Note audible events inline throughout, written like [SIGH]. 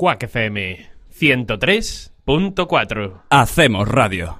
Quack FM 103.4. Hacemos radio.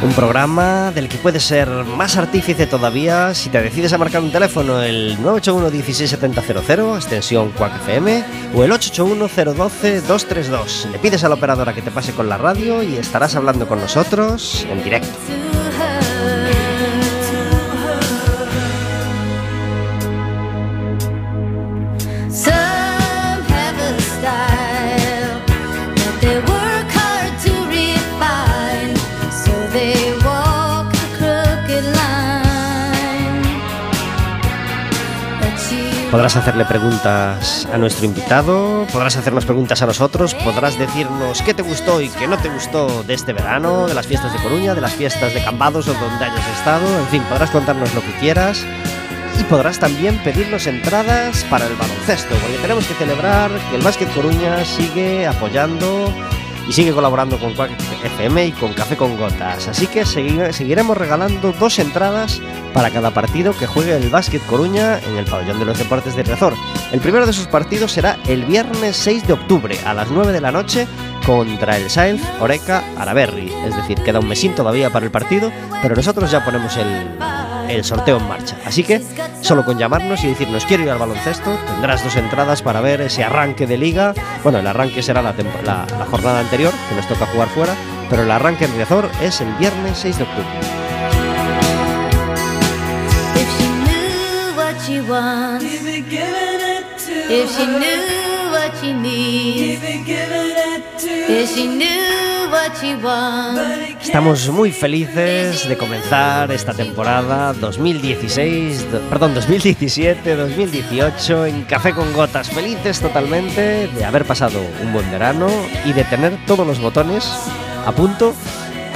Un programa del que puedes ser más artífice todavía si te decides a marcar un teléfono el 981 16700 extensión Quack FM o el 881 012 232. Le pides a la operadora que te pase con la radio y estarás hablando con nosotros en directo. Podrás hacerle preguntas a nuestro invitado, podrás hacernos preguntas a nosotros, podrás decirnos qué te gustó y qué no te gustó de este verano, de las fiestas de Coruña, de las fiestas de Cambados o donde hayas estado, en fin, podrás contarnos lo que quieras y podrás también pedirnos entradas para el baloncesto, porque tenemos que celebrar que el Básquet Coruña sigue apoyando y sigue colaborando con Quack FM y con Café con Gotas. Así que segui- seguiremos regalando dos entradas para cada partido que juegue el Básquet Coruña en el Pabellón de los Deportes de Riazor. El primero de esos partidos será el viernes 6 de octubre a las 9 de la noche contra el Sainz Oreca Araberri. Es decir, queda un mesín todavía para el partido, pero nosotros ya ponemos el, el sorteo en marcha. Así que solo con llamarnos y decirnos quiero ir al baloncesto, tendrás dos entradas para ver ese arranque de liga. Bueno, el arranque será la, tempo- la- la jornada anterior, que nos toca jugar fuera, pero el arranque en Riazor es el viernes 6 de octubre. If she knew what she needs, she Estamos muy felices de comenzar esta temporada 2016, do- perdón, 2017-2018 en Café con Gotas. Felices totalmente de haber pasado un buen verano y de tener todos los botones a punto,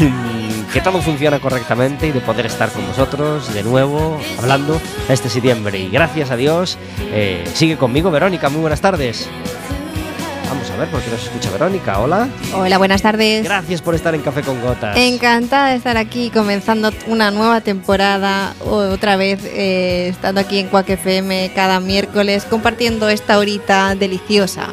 mm, que todo funciona correctamente y de poder estar con vosotros de nuevo hablando este septiembre. Y gracias a Dios, eh, sigue conmigo Verónica. Muy buenas tardes. A ver por qué nos escucha Verónica. Hola. Hola, buenas tardes. Gracias por estar en Café con Gotas. Encantada de estar aquí comenzando una nueva temporada, otra vez eh, estando aquí en Quack FM cada miércoles compartiendo esta horita deliciosa.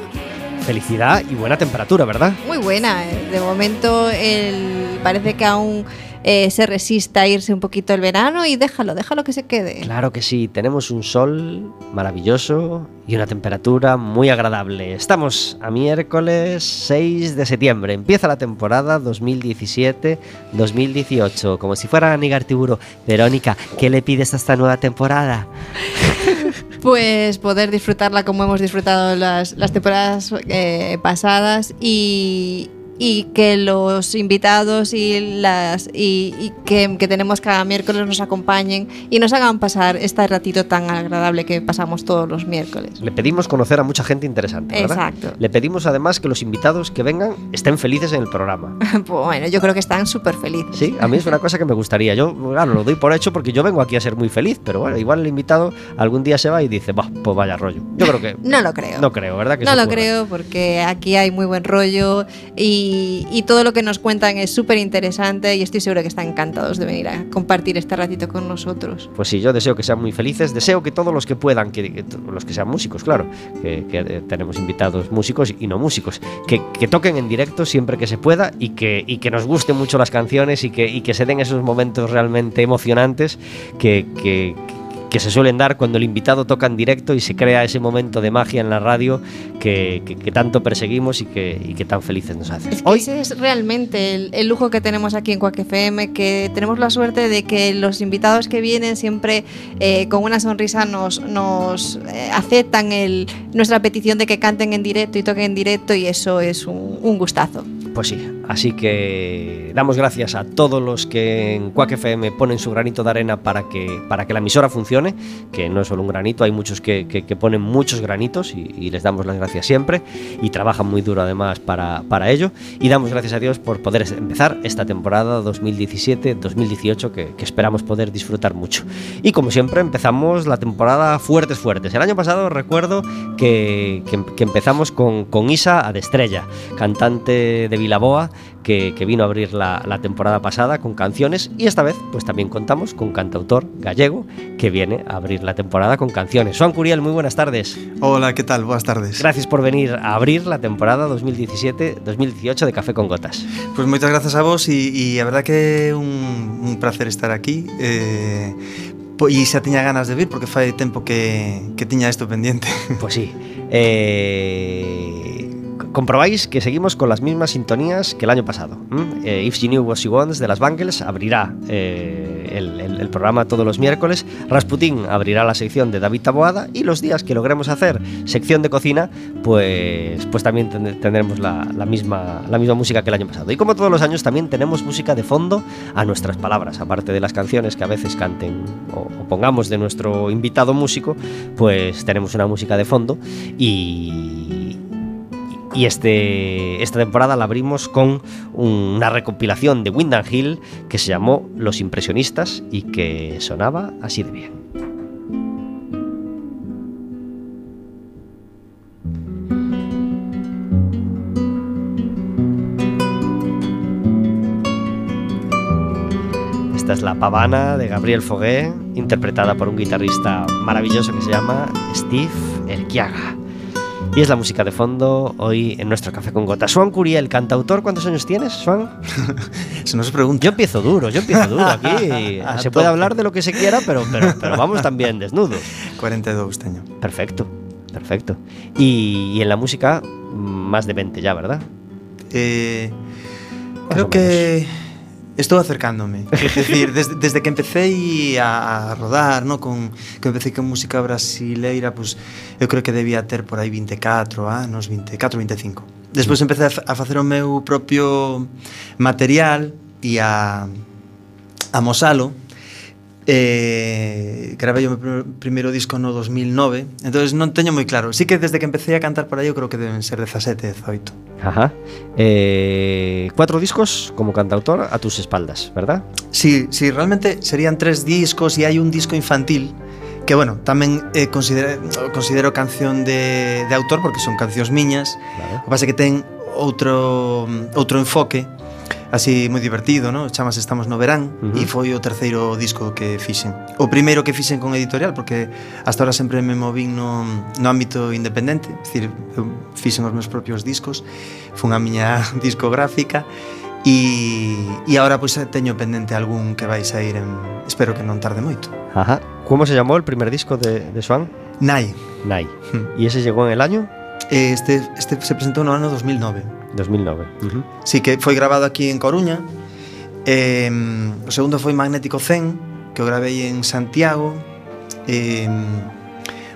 Felicidad y buena temperatura, ¿verdad? Muy buena, eh. de momento el- parece que aún eh, se resista a irse un poquito el verano y déjalo, déjalo que se quede. Claro que sí, tenemos un sol maravilloso y una temperatura muy agradable. Estamos a miércoles 6 de septiembre, empieza la temporada 2017-2018, como si fuera Anígar Tiburo. Verónica, ¿qué le pides a esta nueva temporada? [LAUGHS] Pues poder disfrutarla como hemos disfrutado las, las temporadas eh, pasadas y, y que los invitados y las y, y que, que tenemos cada miércoles nos acompañen y nos hagan pasar este ratito tan agradable que pasamos todos los miércoles. Le pedimos conocer a mucha gente interesante, ¿verdad? Exacto. Le pedimos además que los invitados que vengan estén felices en el programa. [LAUGHS] Pues bueno, yo creo que están súper felices. Sí, a mí es una cosa que me gustaría. Yo, claro, lo doy por hecho porque yo vengo aquí a ser muy feliz, pero bueno, igual el invitado algún día se va y dice, bah, pues vaya rollo. Yo creo que... [LAUGHS] No lo creo. No creo, ¿verdad? Que No lo ocurra. creo porque aquí hay muy buen rollo y, y, todo lo que nos cuentan es súper interesante y estoy segura que están encantados de venir a compartir este ratito con nosotros. Pues sí, yo deseo que sean muy felices, deseo que todos los que puedan, que, que los que sean músicos, claro, que, que, eh, tenemos invitados músicos y no músicos, que, que toquen en directo siempre que se pueda y que, y que nos gusten mucho las canciones y que, y que se den esos momentos realmente emocionantes que, que, que se suelen dar cuando el invitado toca en directo y se crea ese momento de magia en la radio que, que- que tanto perseguimos y que, y que tan felices nos hace. Es Hoy, ese es realmente el, el lujo que tenemos aquí en Quack FM, que tenemos la suerte de que los invitados que vienen siempre eh, con una sonrisa nos, nos eh, aceptan el, nuestra petición de que canten en directo y toquen en directo y eso es un, un gustazo. Pues sí, así que damos gracias a todos los que en Quack FM ponen su granito de arena para que, para que la emisora funcione, que no es solo un granito, hay muchos que, ponen muchos granitos y, les damos las gracias siempre y trabajan muy duro además para, para ello. Y damos gracias a Dios por poder empezar esta temporada 2017-2018 que, esperamos poder disfrutar mucho. Y como siempre empezamos la temporada fuertes, fuertes. El año pasado recuerdo que empezamos con, con Isa Adestrella, cantante de Vilaboa, que, que vino a abrir la, la temporada pasada con canciones y esta vez pues también contamos con cantautor gallego que viene a abrir la temporada con canciones. Juan Curiel, muy buenas tardes. Hola, ¿qué tal? Buenas tardes. Gracias por venir a abrir la temporada 2017-2018 de Café con Gotas. Pues moitas grazas a vos e, e a verdad que un, un placer estar aquí eh, e xa tiña ganas de vir porque fai tempo que, que tiña isto pendiente Pues sí. eh, comprobáis que seguimos con las mismas sintonías que el año pasado. Eh, If She Knew What She Wants de las Bangles abrirá eh, el, programa todos los miércoles. Rasputín abrirá la sección de David Taboada y los días que logremos hacer sección de cocina, pues, pues también ten- tendremos la, la misma, la misma música que el año pasado. Y como todos los años también tenemos música de fondo a nuestras palabras, aparte de las canciones que a veces canten o, o pongamos de nuestro invitado músico, pues tenemos una música de fondo y, y este, esta temporada la abrimos con una recopilación de Windham Hill que se llamó Los Impresionistas y que sonaba así de bien. Esta es la pavana de Gabriel Fogué, interpretada por un guitarrista maravilloso que se llama Steve Elquiaga. Y es la música de fondo hoy en nuestro Café con Gotas. Swan Curiel, cantautor, ¿cuántos años tienes, Swan? Se non se pregunta Yo empiezo duro, yo empiezo duro [LAUGHS] aquí. Se puede hablar de lo que se quiera, pero, pero, pero vamos también desnudos. 42 teño Perfecto, perfecto. Y, y en la música, más de 20 ya, ¿verdad? eh, Creo que Estou acercándome. [LAUGHS] Es decir, desde, desde que empecé a, a rodar, no, con que empecé con música brasileira, pues eu creo que debía ter por aí 24 anos, 24, 25. Despois mm. empecé a, a facer o meu propio material e a a mosalo eh, gravei o meu pr- primeiro disco no 2009 entonces non teño moi claro Sí que desde que empecé a cantar por aí eu creo que deben ser 17, 18 Ajá. Eh, cuatro discos como cantautor a tus espaldas, ¿verdad? Sí, sí, realmente serían tres discos y hay un disco infantil que, bueno, tamén eh, considero, considero canción de, de autor porque son cancións miñas Claro. o que pasa que ten outro, outro enfoque así moi divertido, ¿no? Chamas Estamos no verán uh -huh. e foi o terceiro disco que fixen. O primeiro que fixen con editorial porque hasta ahora sempre me movín no, no ámbito independente, é dicir, fixen os meus propios discos, fun a miña [LAUGHS] discográfica E, e agora pois teño pendente algún que vai sair en, espero que non tarde moito. Ajá. Como se chamou o primer disco de, de Swan? Nai. Nai. E ese chegou en el año? Este, este se presentou no ano 2009. 2009. Uh -huh. Sí, que foi grabado aquí en Coruña. Eh, o segundo foi Magnético Zen, que o gravei en Santiago. Eh,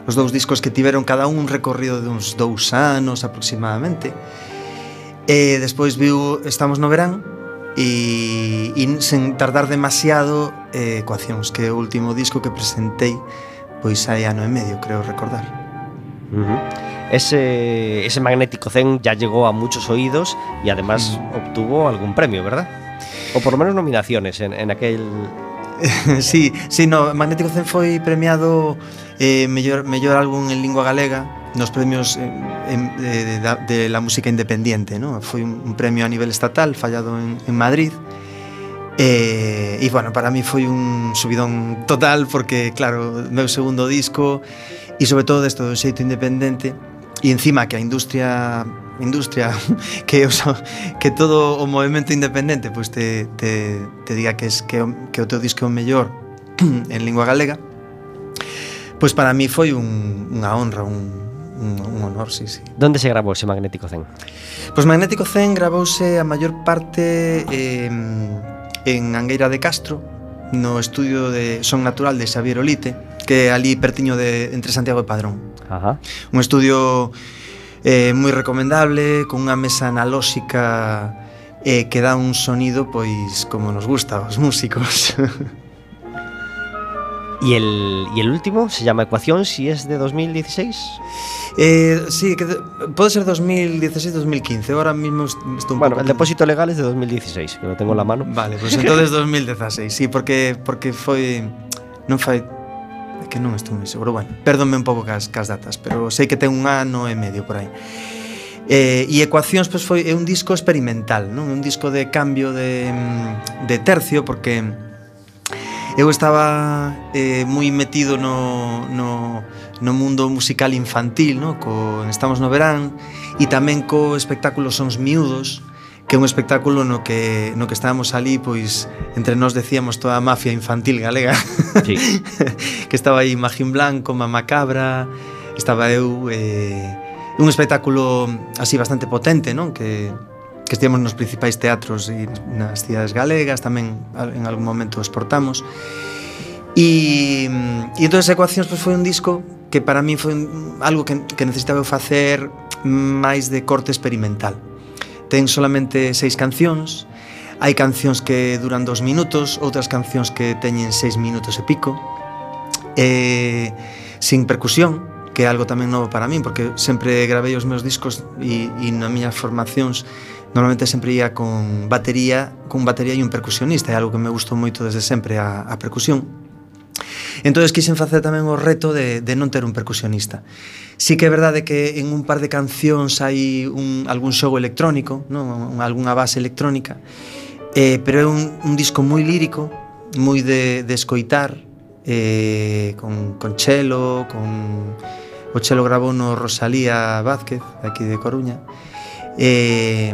os dous discos que tiveron cada un un recorrido de uns dous anos aproximadamente. E despois viu Estamos no verán e, e sen tardar demasiado eh, Ecuacións, que é o último disco que presentei pois hai ano e medio, creo recordar. Uh -huh. ese, ese magnético zen ya llegó a muchos oídos y además uh -huh. obtuvo algún premio, ¿verdad? O por lo menos nominaciones en, en aquel... [LAUGHS] sí, sí, no, Magnético Zen foi premiado eh, mellor, mellor álbum en lingua galega nos premios eh, en, de, de, de la música independiente ¿no? foi un, un premio a nivel estatal fallado en, en Madrid e eh, y bueno, para mí foi un subidón total porque claro, meu segundo disco e sobre todo desto do xeito independente e encima que a industria industria [LAUGHS] que os, que todo o movimento independente pois te, te, te diga que es que, que o teu disco é o mellor en lingua galega pois para mí foi un, unha honra un, un, un honor, sí, sí. Donde se grabou ese Magnético Zen? Pois Magnético Zen grabouse a maior parte eh, en Angueira de Castro no estudio de Son Natural de Xavier Olite que ali pertiño de entre Santiago e Padrón. Ajá. Un estudio eh, moi recomendable, con unha mesa analóxica eh, que dá un sonido pois como nos gusta aos músicos. [LAUGHS] ¿Y el, ¿Y el último se llama Ecuación si es de 2016? eh, sí, que de- pode ser 2016-2015, ahora mismo est- estou un Bueno, pouco el depósito legal es de 2016, que lo tengo en la mano. Vale, pues entonces [LAUGHS] 2016, sí, porque porque foi non fai É que non estou moi seguro. Bueno, perdónme un pouco cas, cas datas, pero sei que ten un ano e medio por aí. Eh, e Ecuacións pois, foi é un disco experimental, non? Un disco de cambio de, de tercio, porque eu estaba eh, moi metido no, no, no mundo musical infantil, no? Co, estamos no verán, e tamén co espectáculo Sons Miúdos, que é un espectáculo no que, no que estábamos ali, pois entre nós decíamos toda a mafia infantil galega. Sí. [LAUGHS] que estaba aí Magín Blanco, Mama Cabra estaba eu eh, un espectáculo así bastante potente non? Que, que estivemos nos principais teatros e nas cidades galegas tamén en algún momento exportamos. E, mm, e entón Ecuacións pois, foi un disco que para mí foi un, algo que, que necesitaba eu facer máis de corte experimental ten solamente seis cancións, hai cancións que duran dos minutos, outras cancións que teñen seis minutos e pico, eh, sin percusión, que é algo tamén novo para min, porque sempre gravei os meus discos e, e nas miñas formacións normalmente sempre ia con batería, con batería e un percusionista, é algo que me gustou moito desde sempre a, a percusión. Entón, quixen facer tamén o reto de, de non ter un percusionista. Sí que é verdade que en un par de cancións hai un, algún xogo electrónico, non? algunha base electrónica, eh, pero é un, un disco moi lírico, moi de, de escoitar, eh, con, con chelo, con... O chelo grabou no Rosalía Vázquez, aquí de Coruña. Eh,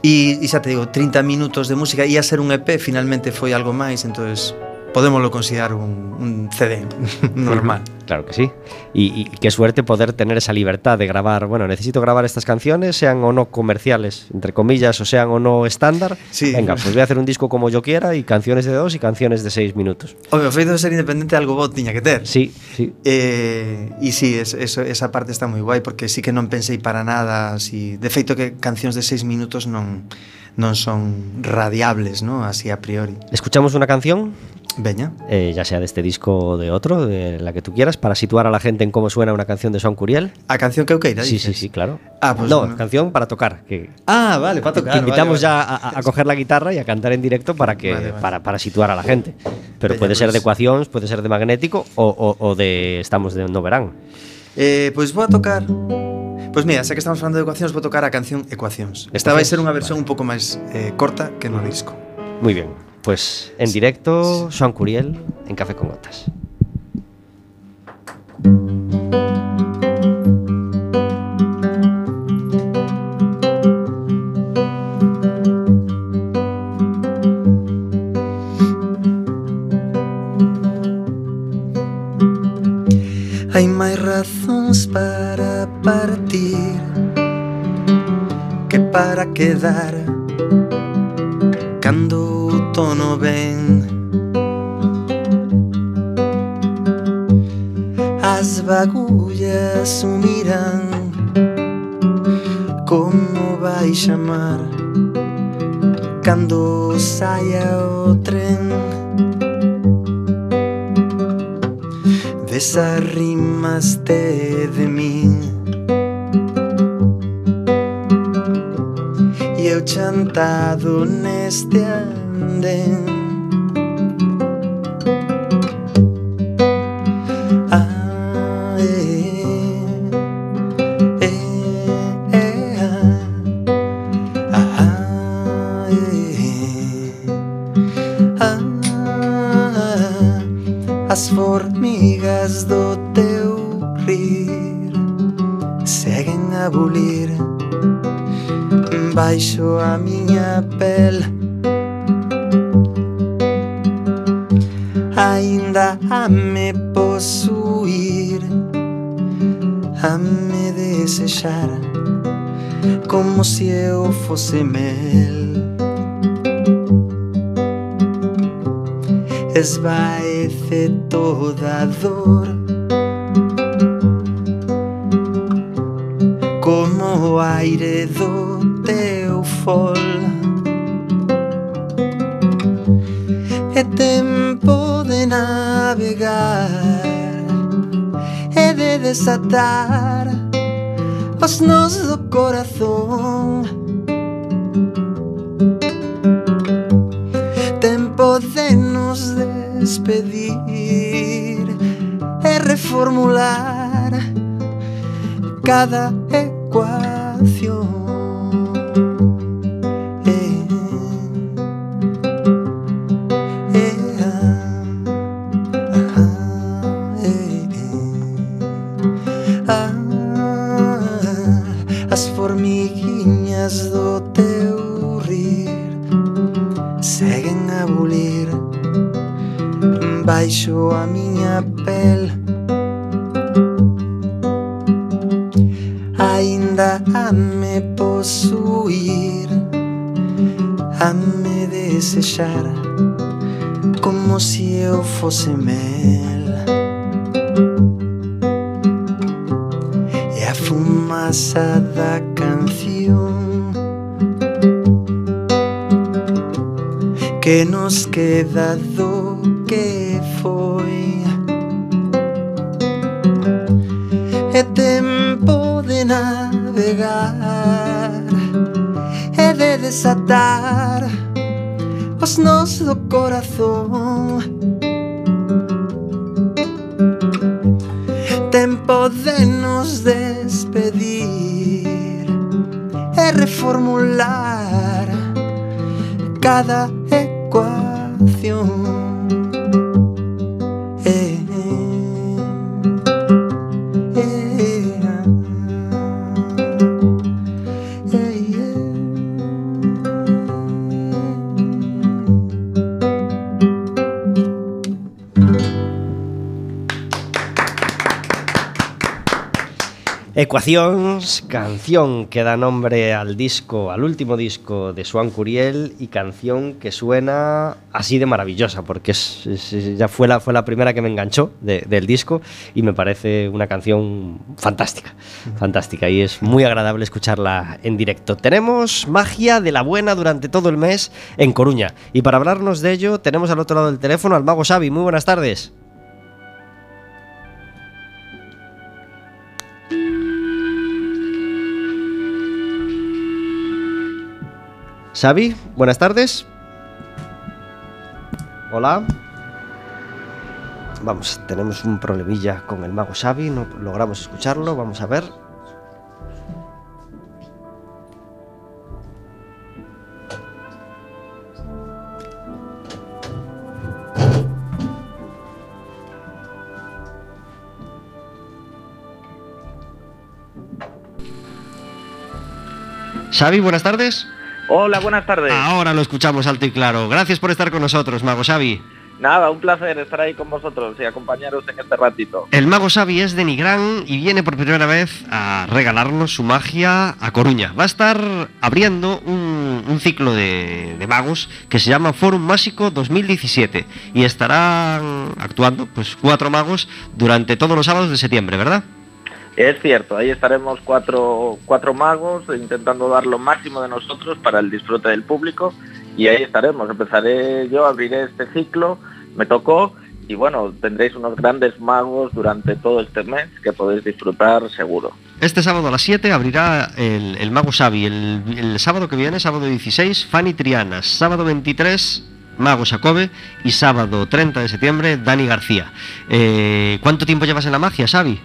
e, e xa te digo, 30 minutos de música, ia ser un EP, finalmente foi algo máis, entonces podémoslo considerar un, un CD [LAUGHS] normal. Claro que sí. Y, y qué suerte poder tener esa libertad de grabar. Bueno, necesito grabar estas canciones, sean o no comerciales, entre comillas, o sean o no estándar. Sí. Venga, pues voy a hacer un disco como yo quiera y canciones de dos y canciones de seis minutos. Home, o feito de ser independente algo bo tiña que ter. Sí, sí. Eh, e sí, es, eso, esa parte está moi guai porque sí que non pensei para nada así. De feito que cancións de seis minutos non non son radiables, ¿no? Así a priori. Escuchamos una canción, Veña. eh, ya sea de este disco o de otro, de la que tú quieras, para situar a la gente en cómo suena una canción de Son Curiel. A canción que eu queira, Sí, sí, sí, claro. Ah, pues no, canción para tocar. Que, Ah, vale, para tocar. te invitamos vale, vale. ya a, a coger la guitarra y a cantar en directo para que Vale. Para, para situar a la gente. Pero puede ser pues. de ecuacións, puede ser de magnético o, o- o de estamos de no verán. Eh, pois vou a tocar Pois mira, xa que estamos falando de ecuacións Vou tocar a canción Ecuacións Esta vai ser unha versión un pouco máis eh, corta que no disco Muy bien. Pues en directo, Joan Curiel en Café con Gotas. Hai máis razóns para partir Que para quedar. Cando tono ben As bagullas miran Como vai chamar. Cando saia o tren Desarrimaste de min. E eu chantado neste ano Ah, eu fose ecuación. Eh eh, eh, eh, ah, ajá, eh, ah, as formiguiñas do teu rir seguen a bulir baixo a miña pel Como se eu fose mel E a fumaza da canción Que nos queda do corazón. Tempo de nos despedir E reformular cada Ecuacións, canción que da nombre al disco, al último disco de Swan Curiel y canción que suena así de maravillosa porque es, es- ya fue la, fue la primera que me enganchó de- del disco y me parece una canción fantástica, fantástica y es muy agradable escucharla en directo. Tenemos magia de la buena durante todo el mes en Coruña y para hablarnos de ello tenemos al otro lado del teléfono al mago Xavi. Muy buenas tardes. Xavi, buenas tardes. Hola. Vamos, tenemos un problemilla con el mago Xavi, no logramos escucharlo, vamos a ver. Xavi, buenas tardes. Hola, buenas tardes. Ahora lo escuchamos alto y claro. Gracias por estar con nosotros, Mago Xavi. Nada, un placer estar ahí con vosotros y acompañaros en este ratito. El Mago Xavi es de Nigrán y viene por primera vez a regalarnos su magia a Coruña. Va a estar abriendo un, un ciclo de, de magos que se llama Forum Mágico 2017 y estarán actuando pues cuatro magos durante todos los sábados de septiembre, ¿verdad? Es cierto, ahí estaremos cuatro, cuatro magos intentando dar lo máximo de nosotros para el disfrute del público y ahí estaremos. Empezaré yo, abriré este ciclo, me tocó y bueno, tendréis unos grandes magos durante todo este mes que podéis disfrutar seguro. Este sábado a las 7 abrirá el, Mago Xavi. El, sábado que viene, sábado 16, Fanny Trianas. Sábado 23, Mago Jacobe. Y sábado 30 de septiembre, Dani García. Eh, ¿Cuánto tiempo llevas en la magia, Xavi?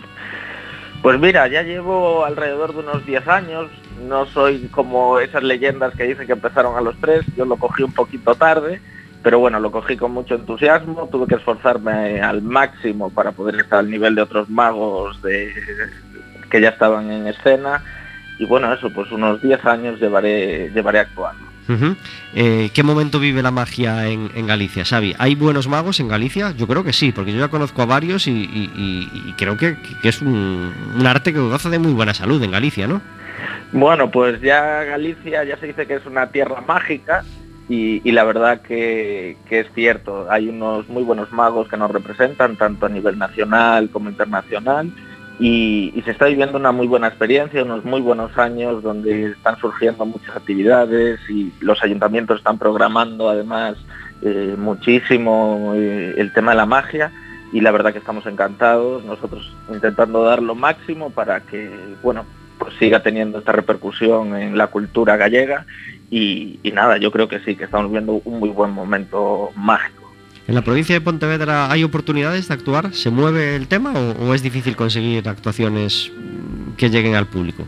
Pues mira, ya llevo alrededor de unos 10 años, no soy como esas leyendas que dicen que empezaron a los 3, yo lo cogí un poquito tarde, pero bueno, lo cogí con mucho entusiasmo, tuve que esforzarme al máximo para poder estar al nivel de otros magos que ya estaban en escena y bueno, eso, pues unos 10 años llevaré, llevaré actuando. Eh, ¿Qué momento vive la magia en, Galicia, Xavi? ¿Hay buenos magos en Galicia? Yo creo que sí, porque yo ya conozco a varios y, creo que, es un, arte que goza de muy buena salud en Galicia, ¿no? Bueno, pues ya Galicia ya se dice que es una tierra mágica y, la verdad que es cierto. Hay unos muy buenos magos que nos representan, tanto a nivel nacional como internacional, y, se está viviendo una muy buena experiencia, unos muy buenos años donde están surgiendo muchas actividades y los ayuntamientos están programando además eh, muchísimo eh, el tema de la magia y la verdad que estamos encantados, nosotros intentando dar lo máximo para que, bueno, pues siga teniendo esta repercusión en la cultura gallega y nada, yo creo que sí, que estamos viendo un muy buen momento mágico. ¿En la provincia de Pontevedra hay oportunidades de actuar? ¿Se mueve el tema o, es difícil conseguir actuaciones mm, que lleguen al público?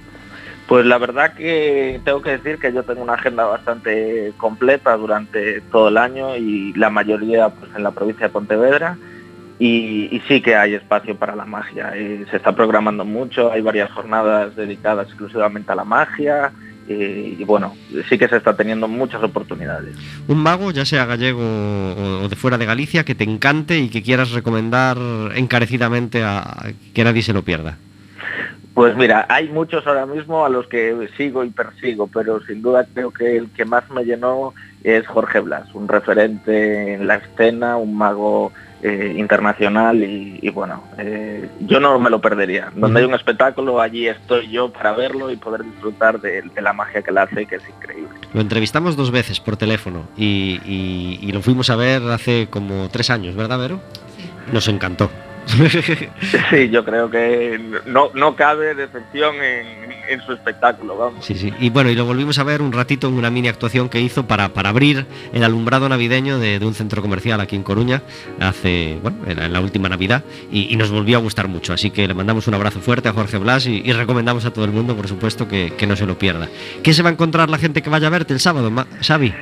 Pues la verdad que tengo que decir que yo tengo una agenda bastante completa durante todo el año y la mayoría pues en la provincia de Pontevedra y, y sí que hay espacio para la magia. eh, se está programando mucho, hay varias jornadas dedicadas exclusivamente a la magia eh, y bueno, sí que se está teniendo muchas oportunidades. Un mago, ya sea gallego o, de fuera de Galicia, que te encante y que quieras recomendar encarecidamente a que nadie se lo pierda. Pues mira, hay muchos ahora mismo a los que sigo y persigo, pero sin duda creo que el que más me llenó es Jorge Blas, un referente en la escena, un mago eh, internacional y, y bueno, eh, yo no me lo perdería. Donde hay un espectáculo, allí estoy yo para verlo y poder disfrutar de, de la magia que él hace, que es increíble. Lo entrevistamos dos veces por teléfono y, y- y lo fuimos a ver hace como tres años, ¿verdad, Vero? Nos encantó. [LAUGHS] Sí, yo creo que no, no cabe decepción en, en su espectáculo, vamos. Sí, sí. Y bueno, y lo volvimos a ver un ratito en una mini actuación que hizo para, para abrir el alumbrado navideño de, de un centro comercial aquí en Coruña hace, bueno, en, en la última Navidad y, y nos volvió a gustar mucho. Así que le mandamos un abrazo fuerte a Jorge Blas y, y recomendamos a todo el mundo, por supuesto, que, que no se lo pierda. ¿Qué se va a encontrar la gente que vaya a verte el sábado, Xavi?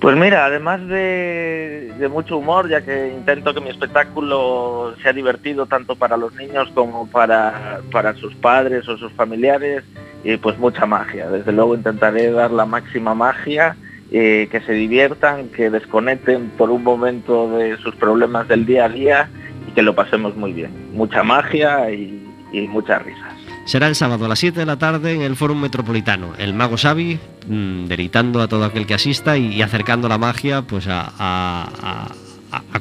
Pues mira, además de, mucho humor, ya que intento que mi espectáculo sea divertido tanto para los niños como para, para sus padres o sus familiares, y pues mucha magia. Desde luego intentaré dar la máxima magia, eh, que se diviertan, que desconecten por un momento de sus problemas del día a día y que lo pasemos muy bien. Mucha magia y, y muchas risas. Será el sábado a las 7 de la tarde en el Fórum Metropolitano. El mago Xavi mm, deleitando a todo aquel que asista y, acercando la magia pues a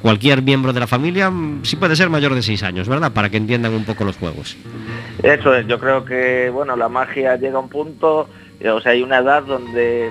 cualquier miembro de la familia, mm, si puede ser mayor de 6 años, ¿verdad? Para que entiendan un poco los juegos. Eso es, yo creo que bueno, la magia llega a un punto, eh, o sea, hay una edad donde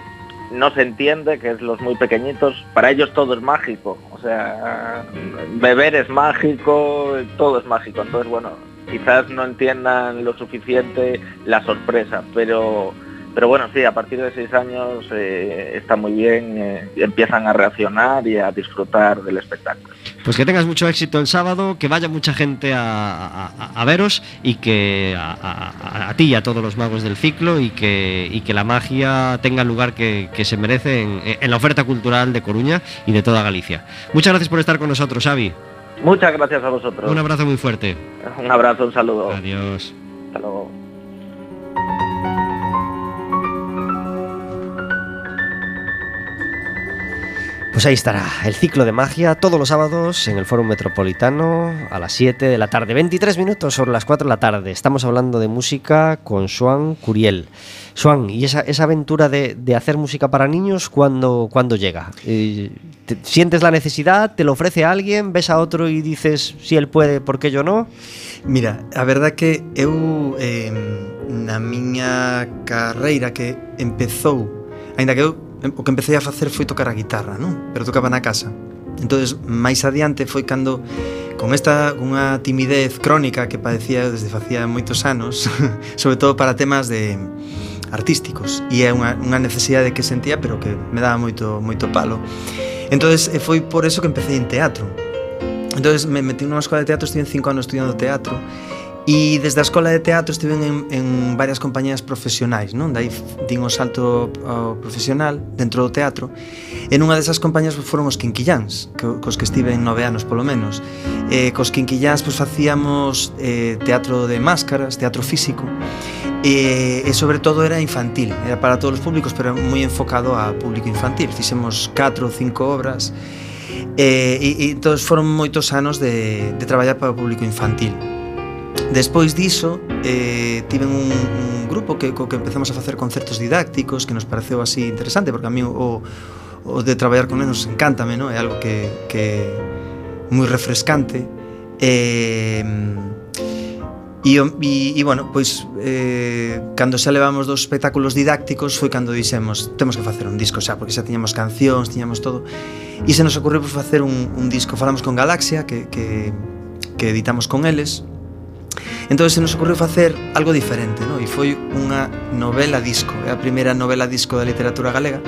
no se entiende, que es los muy pequeñitos, para ellos todo es mágico, o sea, beber es mágico, todo es mágico, entonces bueno, quizás no entiendan lo suficiente la sorpresa, pero pero bueno, sí, a partir de seis años eh, está muy bien, eh, empiezan a reaccionar y a disfrutar del espectáculo. Pues que tengas mucho éxito el sábado, que vaya mucha gente a, veros y que a, ti y a todos los magos del ciclo y que, la magia tenga el lugar que, se merece en, en la oferta cultural de Coruña y de toda Galicia. Muchas gracias por estar con nosotros, Xavi. Muchas gracias a vosotros. Un abrazo muy fuerte. Un abrazo, un saludo. Adiós. Hasta luego. Pues ahí estará el ciclo de magia todos los sábados en el Foro Metropolitano a las 7 de la tarde, 23 minutos sobre las 4 de la tarde. Estamos hablando de música con Swan Curiel. Juan, ¿y esa, esa aventura de, de, hacer música para niños cuándo, ¿cuándo llega? Eh, te, ¿Sientes la necesidad? ¿Te lo ofrece a alguien? ¿Ves a otro y dices, si él puede, por qué yo no? Mira, a verdad que eu eh, na miña carreira que empezou Ainda que eu o que empecé a facer foi tocar a guitarra, non? Pero tocaba na casa. Entonces, máis adiante foi cando con esta unha timidez crónica que padecía desde facía moitos anos, [LAUGHS] sobre todo para temas de artísticos e é unha, unha necesidade que sentía pero que me daba moito, moito palo entonces eh, foi por eso que empecé en teatro entonces me metí nunha escola de teatro estive cinco anos estudiando teatro E desde a escola de teatro estive en, en varias compañías profesionais, non? Dai din o salto ao profesional dentro do teatro. En unha desas compañías foron os quinquillans, que, cos que estive en nove anos polo menos. E cos quinquillans pois, facíamos eh, teatro de máscaras, teatro físico e, e sobre todo era infantil, era para todos os públicos, pero moi enfocado a público infantil. Fixemos 4 ou 5 obras e, e, e todos foron moitos anos de, de traballar para o público infantil. Despois diso, eh, tiven un, un grupo que, co que empezamos a facer concertos didácticos que nos pareceu así interesante, porque a mí o, o de traballar con nenos encántame, ¿no? é algo que, que moi refrescante. Eh, E, e, e bueno, pois eh, cando xa levamos dos espectáculos didácticos foi cando dixemos temos que facer un disco xa, porque xa tiñamos cancións, tiñamos todo e se nos ocorreu pois, facer un, un disco. Falamos con Galaxia que, que, que editamos con eles. Entón se nos ocorreu facer algo diferente no? e foi unha novela disco é a primeira novela disco da literatura galega.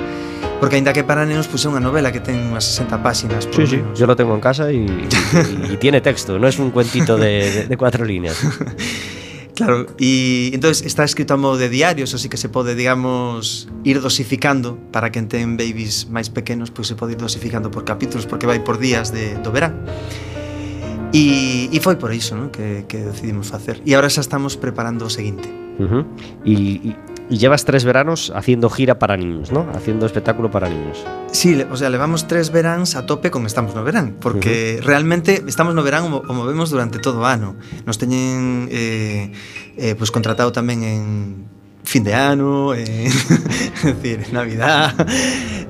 Porque aínda que para nenos puse unha novela que ten unhas 60 páxinas. Sí, menos. sí, yo lo tengo en casa y, y, y tiene texto, no es un cuentito de, de, de cuatro líneas. [LAUGHS] Claro, e entonces está escrito a modo de diarios, así que se pode, digamos, ir dosificando para que ten babies máis pequenos, pois pues se pode ir dosificando por capítulos, porque vai por días de, do verán. E, e foi por iso ¿no? que, que decidimos facer. E agora xa estamos preparando o seguinte. Uh -huh. E, Y llevas tres veranos haciendo gira para niños, ¿no? Haciendo espectáculo para niños. Sí, o sea, levamos tres veráns a tope con Estamos no verán, porque uh -huh. realmente Estamos no verán o movemos durante todo o ano. Nos teñen eh, eh, pues contratado tamén en fin de ano, eh, [LAUGHS] decir, Navidad,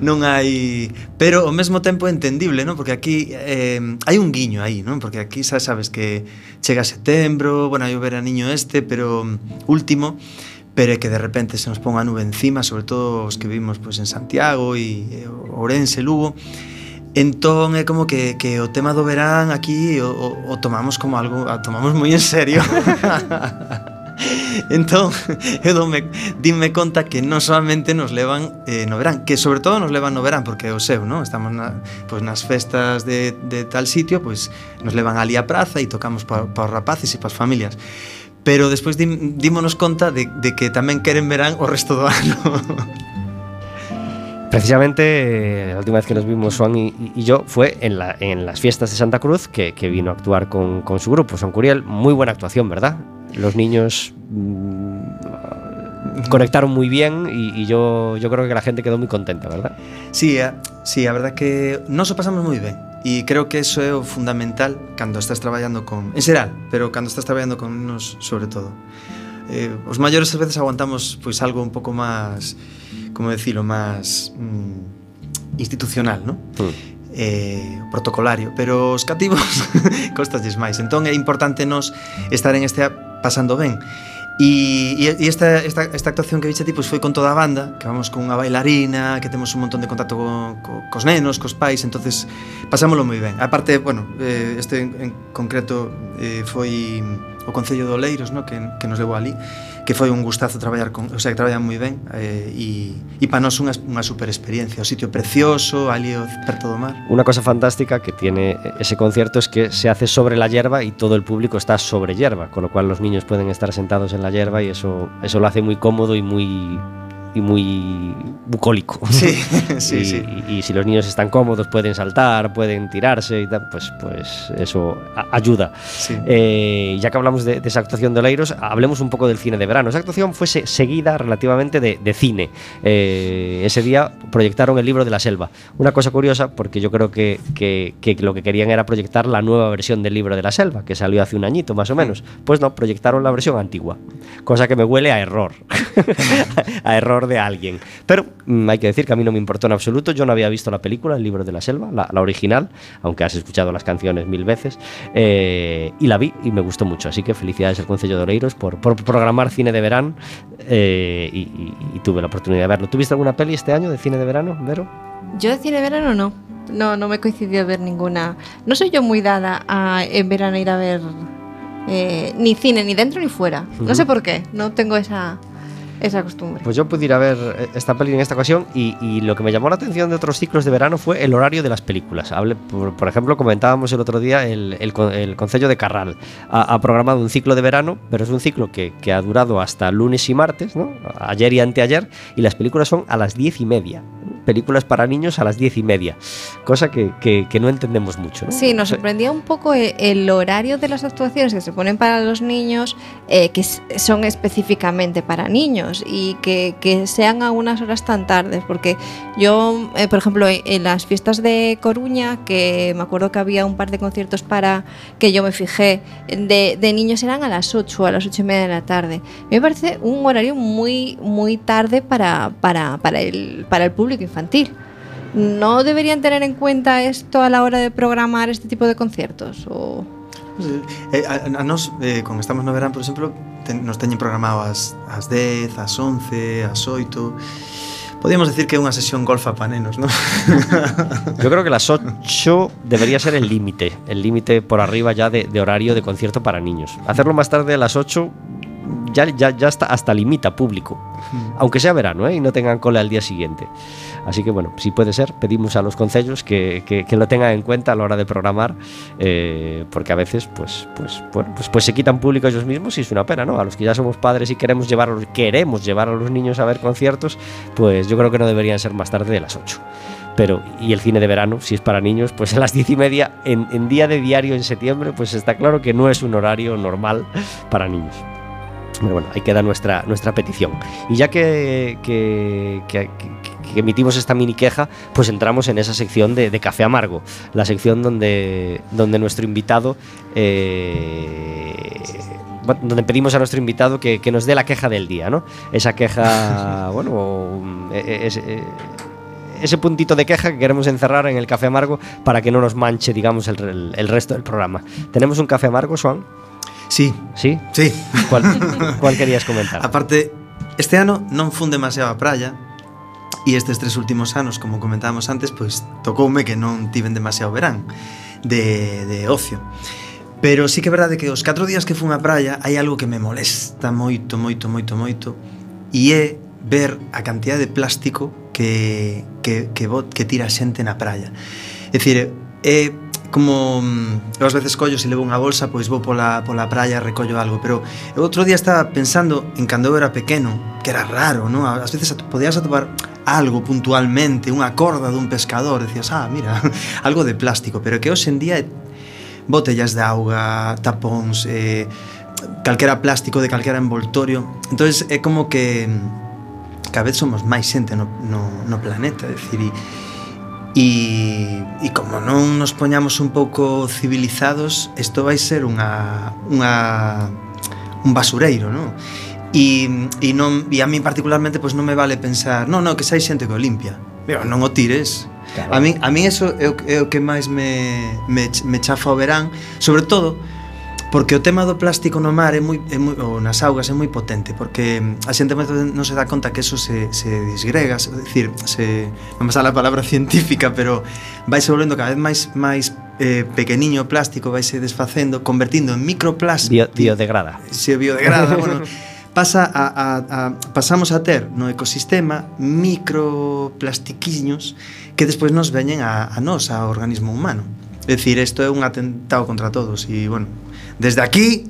non hai... Pero ao mesmo tempo é entendible, non? Porque aquí eh, hai un guiño aí, non? Porque aquí xa sabes que chega setembro, bueno, hai o veraniño este, pero último, pero é que de repente se nos pon a nube encima, sobre todo os que vivimos pois, en Santiago e eh, Ourense, Lugo, Entón é como que, que o tema do verán aquí o, o, o tomamos como algo, a tomamos moi en serio. [LAUGHS] entón, [LAUGHS] eu dome, dime conta que non solamente nos levan eh, no verán, que sobre todo nos levan no verán, porque é o seu, non? Estamos na, pois nas festas de, de tal sitio, pois nos levan ali a praza e tocamos para pa os rapaces e para as familias pero despois dim, dímonos conta de, que tamén queren verán o resto do ano. [LAUGHS] Precisamente eh, la última vez que nos vimos Juan y, yo fue en, la- en las fiestas de Santa Cruz que, vino a actuar con, con su grupo, Son Curiel. Muy buena actuación, ¿verdad? Los niños mm, conectaron muy bien y, y, yo, yo creo que la gente quedó muy contenta, ¿verdad? Sí, a, sí, a verdad que nos o pasamos moi ben e creo que eso é o fundamental cando estás traballando con... En xeral, pero cando estás traballando con nos sobre todo. Eh, os maiores ás veces aguantamos pois algo un pouco máis, como decirlo, máis mm, institucional, ¿no? Mm eh, protocolario, pero os cativos [LAUGHS] costasles máis. Entón é importante nos estar en este pasando ben. E, e esta, esta, esta actuación que viche ti pues, foi con toda a banda Que vamos con unha bailarina Que temos un montón de contacto co, co, cos nenos, cos pais entonces pasámoslo moi ben A parte, bueno, eh, este en, en concreto eh, foi o Concello de Oleiros no? que, que nos levou ali que foi un gustazo traballar con, o sea, que traballan moi ben eh, e, e para nós unha, unha super experiencia, o sitio precioso, ali perto do mar. Unha cosa fantástica que tiene ese concierto es que se hace sobre la hierba y todo el público está sobre hierba, con lo cual los niños pueden estar sentados en la hierba y eso, eso lo hace muy cómodo y muy y muy bucólico. Sí, [LAUGHS] sí, y, sí. y- y si los niños están cómodos, pueden saltar, pueden tirarse y tal, pues, pues eso ayuda. Sí. Eh, ya que hablamos de, de esa actuación de Oleiros, hablemos un poco del cine de verano. Esa actuación fue se- seguida relativamente de, de cine. Eh, ese día proyectaron el libro de la selva. Una cosa curiosa, porque yo creo que, que- que lo que querían era proyectar la nueva versión del libro de la selva, que salió hace un añito más o menos. Pues no, proyectaron la versión antigua. Cosa que me huele a error. [LAUGHS] [LAUGHS] a error de alguien. Pero mm, hay que decir que a mí no me importó en absoluto. Yo no había visto la película, el libro de la selva, la, la original, aunque has escuchado las canciones mil veces. eh, y la vi y me gustó mucho. Así que felicidades al Concello de Oleiros por, por programar cine de verano eh, y, y- y tuve la oportunidad de verlo. ¿Tuviste alguna peli este año de cine de verano, Vero? Yo de cine de verano no. No, no me coincidió ver ninguna. No soy yo muy dada a en verano ir a ver eh, ni cine, ni dentro ni fuera. No sé por qué. No tengo esa. Esa costumbre. Pues yo pude ir a ver eh, esta peli en esta ocasión y, y lo que me llamó la atención de otros ciclos de verano fue el horario de las películas. Hablé, por, por ejemplo, comentábamos el otro día el, el, el Concello de Carral. Ha, ha programado un ciclo de verano, pero es un ciclo que, que ha durado hasta lunes y martes, ¿no? ayer y anteayer, y las películas son a las diez y media. Películas para niños a las diez y media, cosa que, que- que no entendemos mucho. ¿no? Sí, nos sorprendía un poco e- el horario de las actuaciones que se ponen para los niños, eh, que son específicamente para niños y que, que sean a unas horas tan tardes. Porque yo, eh, por ejemplo, en, en las fiestas de Coruña, que me acuerdo que había un par de conciertos para que yo me fijé, de, de niños eran a las 8, a las 8 y media de la tarde. Me parece un horario muy, muy tarde para, para, para, el, para el público infantil. ¿No deberían tener en cuenta esto a la hora de programar este tipo de conciertos? O... Eh, a, a nos, eh, con estamos no verán, por exemplo, ten, nos teñen programado ás, ás 10, ás 11, ás 8 Podríamos decir que é unha sesión golfa para nenos, non? [LAUGHS] Yo creo que las 8 debería ser el límite, el límite por arriba ya de, de horario de concierto para niños. Hacerlo más tarde a las 8 ya, ya, ya hasta, hasta limita público, aunque sea verano ¿eh? y no tengan cola al día siguiente. Así que bueno, si puede ser, pedimos a los concellos que, que- que lo tengan en cuenta a la hora de programar, eh, porque a veces pues, pues, bueno, pues, pues se quitan público ellos mismos y es una pena, ¿no? A los que ya somos padres y queremos llevar, queremos llevar a los niños a ver conciertos, pues yo creo que no deberían ser más tarde de las 8 pero y el cine de verano, si es para niños, pues a las diez y media en, en día de diario en septiembre, pues está claro que no es un horario normal para niños. Pero bueno, ahí queda nuestra, nuestra petición. Y ya que, que- que- que- que emitimos esta mini queja, pues entramos en esa sección de, de Café Amargo, la sección donde, donde nuestro invitado... eh, donde pedimos a nuestro invitado que, que nos dé la queja del día, ¿no? Esa queja, [LAUGHS] bueno, eh, eh, ese puntito de queja que queremos encerrar en el café amargo para que no nos manche, digamos, el, el- el resto del programa. ¿Tenemos un café amargo, Swan? Sí. Sí? Sí. Cual, [LAUGHS] cual querías comentar? Aparte, este ano non fun demasiado a praia, e estes tres últimos anos, como comentábamos antes, pois tocoume que non tiven demasiado verán de, de ocio. Pero sí que é verdade que os catro días que fun a praia hai algo que me molesta moito, moito, moito, moito, e é ver a cantidad de plástico que, que, que, bot, que tira a xente na praia. É dicir, é como eu ás veces collo se levo unha bolsa, pois vou pola, pola praia e recollo algo, pero eu outro día estaba pensando en cando eu era pequeno, que era raro, non? Ás veces podías atopar algo puntualmente, unha corda dun pescador, decías, ah, mira, [LAUGHS] algo de plástico, pero que hoxe en día botellas de auga, tapóns, eh, calquera plástico de calquera envoltorio. entonces é como que mm, cada vez somos máis xente no, no, no planeta, é dicir, e, E, e como non nos poñamos un pouco civilizados, isto vai ser unha, unha, un basureiro, non? E, e, non, e a mí particularmente pois non me vale pensar non, non, que xa hai xente que o limpia Pero non o tires claro. a, mí, a mí eso é o, é o que máis me, me, me chafa o verán sobre todo porque o tema do plástico no mar é moi, é moi ou nas augas é moi potente porque mm, a xente non se dá conta que eso se, se disgrega é dicir, se, vamos a la palabra [LAUGHS] científica pero vai se volvendo cada vez máis máis eh, pequeniño o plástico vai se desfacendo convertindo en microplástico Bio, biodegrada se biodegrada bueno [LAUGHS] pasa a, a, a, pasamos a ter no ecosistema microplastiquiños que despois nos veñen a, a nos, ao organismo humano. É dicir, isto é un atentado contra todos e, bueno, desde aquí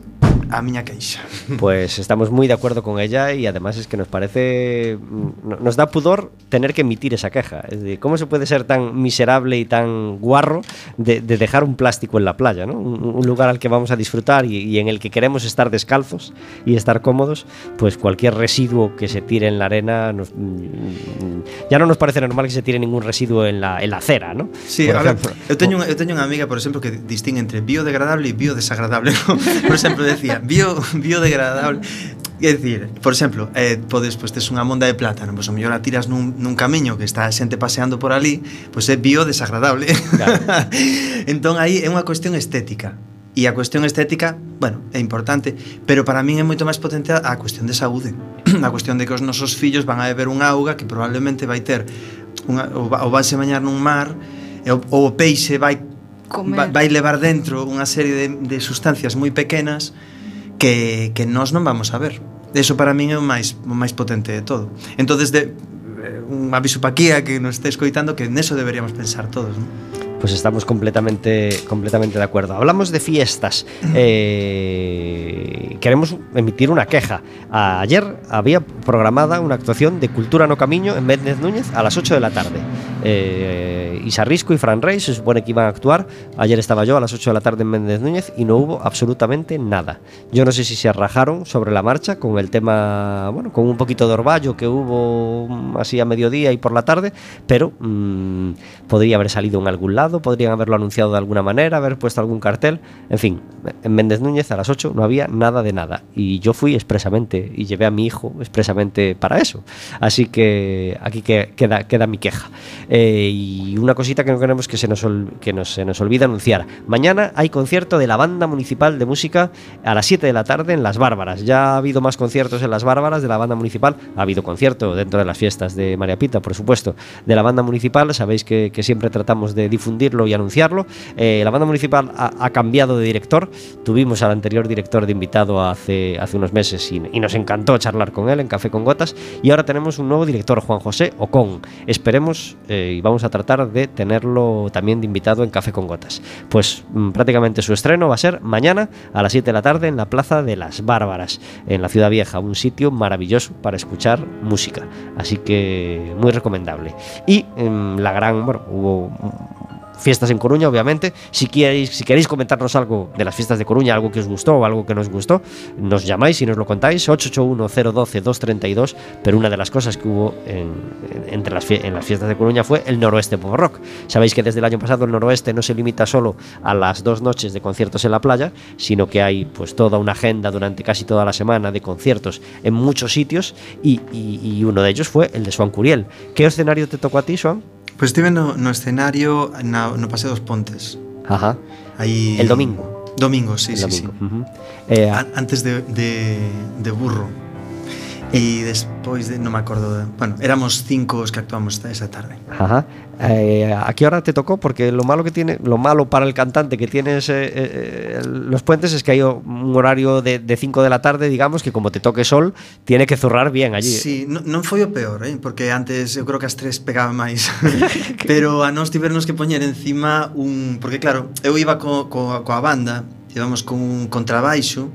a miña queixa. [LAUGHS] Pues estamos muy de acuerdo con ella y además es que nos parece, no- nos da pudor tener que emitir esa queja. Es decir, ¿cómo se puede ser tan miserable y tan guarro de, de dejar un plástico en la playa? ¿no? Un, un lugar al que vamos a disfrutar y, y en el que queremos estar descalzos y estar cómodos, pues cualquier residuo que se tire en la arena, nos- mm, ya no nos parece normal que se tire ningún residuo en la, en la acera, ¿no? Sí, Por a ver, ejemplo. eu teño, unha- eu teño unha amiga, por exemplo, que distingue entre biodegradable e biodesagradable. ¿no? [LAUGHS] Por exemplo, decía, bio, biodegradable. É dicir, por exemplo, eh, podes, pois, tes unha monda de plátano, pois o mellor a tiras nun, nun camiño que está a xente paseando por ali, pois é biodesagradable. Claro. [LAUGHS] entón, aí é unha cuestión estética. E a cuestión estética, bueno, é importante, pero para min é moito máis potente a cuestión de saúde. [CLEARS THROAT] a cuestión de que os nosos fillos van a beber unha auga que probablemente vai ter unha, ou, ou vanse bañar nun mar, ou, ou o peixe vai comer. vai levar dentro unha serie de, de sustancias moi pequenas que, que nós non vamos a ver. Eso para min é o máis, o máis potente de todo. Entón, de, eh, un aviso pa aquí a que nos este escoitando que neso deberíamos pensar todos, non? Pues estamos completamente, completamente de acuerdo. Hablamos de fiestas. Eh, queremos emitir una queja. Ayer había programada una actuación de Cultura no Camiño en Méndez Núñez a las 8 de la tarde. Eh, Isarrisco y Fran Rey se supone que iban a actuar. Ayer estaba yo a las 8 de la tarde en Méndez Núñez y no hubo absolutamente nada. Yo no sé si se arrajaron sobre la marcha con el tema, bueno, con un poquito de orvallo que hubo así a mediodía y por la tarde, pero mm, podría haber salido en algún lado, podrían haberlo anunciado de alguna manera, haber puesto algún cartel. En fin, en Méndez Núñez a las 8 no había nada de nada. Y yo fui expresamente y llevé a mi hijo expresamente para eso. Así que aquí que- queda, queda mi queja. Eh, y una cosita que no queremos que se nos, que nos- se nos olvide anunciar. Mañana hay concierto de la Banda Municipal de Música a las 7 de la tarde en Las Bárbaras. Ya ha habido más conciertos en Las Bárbaras de la Banda Municipal. Ha habido concierto dentro de las fiestas de María Pita, por supuesto, de la Banda Municipal. Sabéis que, que siempre tratamos de y anunciarlo. Eh, la Banda Municipal ha, cambiado de director. Tuvimos al anterior director de invitado hace, hace unos meses y, nos encantó charlar con él en Café con Gotas. Y ahora tenemos un nuevo director, Juan José Ocon. Esperemos eh, y vamos a tratar de tenerlo también de invitado en Café con Gotas. Pues mm, prácticamente su estreno va a ser mañana a las 7 de la tarde en la Plaza de las Bárbaras, en la Ciudad Vieja, un sitio maravilloso para escuchar música. Así que muy recomendable. Y em, la gran, bueno, hubo fiestas en Coruña, obviamente. Si queréis, si queréis comentarnos algo de las fiestas de Coruña, algo que os gustó o algo que no os gustó, nos llamáis y nos lo contáis. 881-012-232. Pero una de las cosas que hubo en, en- entre las, en las fiestas de Coruña fue el Noroeste Pop Rock. Sabéis que desde el año pasado el Noroeste no se limita solo a las dos noches de conciertos en la playa, sino que hay pues toda una agenda durante casi toda la semana de conciertos en muchos sitios y, y- y uno de ellos fue el de Swan Curiel. ¿Qué escenario te tocó a ti, Swan? Pois pues estive no, no escenario na, no Paseo dos Pontes. Ajá. Aí... El domingo. Domingo, sí, El domingo. sí, sí. Uh -huh. eh, a... Antes de, de, de Burro. E despois de, non me acordo, de, bueno, éramos cinco os que actuamos esa tarde. Ajá. Eh, ¿A qué hora te tocó? Porque lo malo que tiene, lo malo para el cantante que tienes eh, eh, los puentes es que hay un horario de 5 de, de la tarde, digamos, que como te toque sol, tiene que zurrar bien allí. Sí, non, non foi o peor, eh? porque antes eu creo que as tres pegaba máis. [LAUGHS] [LAUGHS] Pero a nós tivernos que poñer encima un... Porque claro, eu iba co, co, coa banda, íbamos con un contrabaixo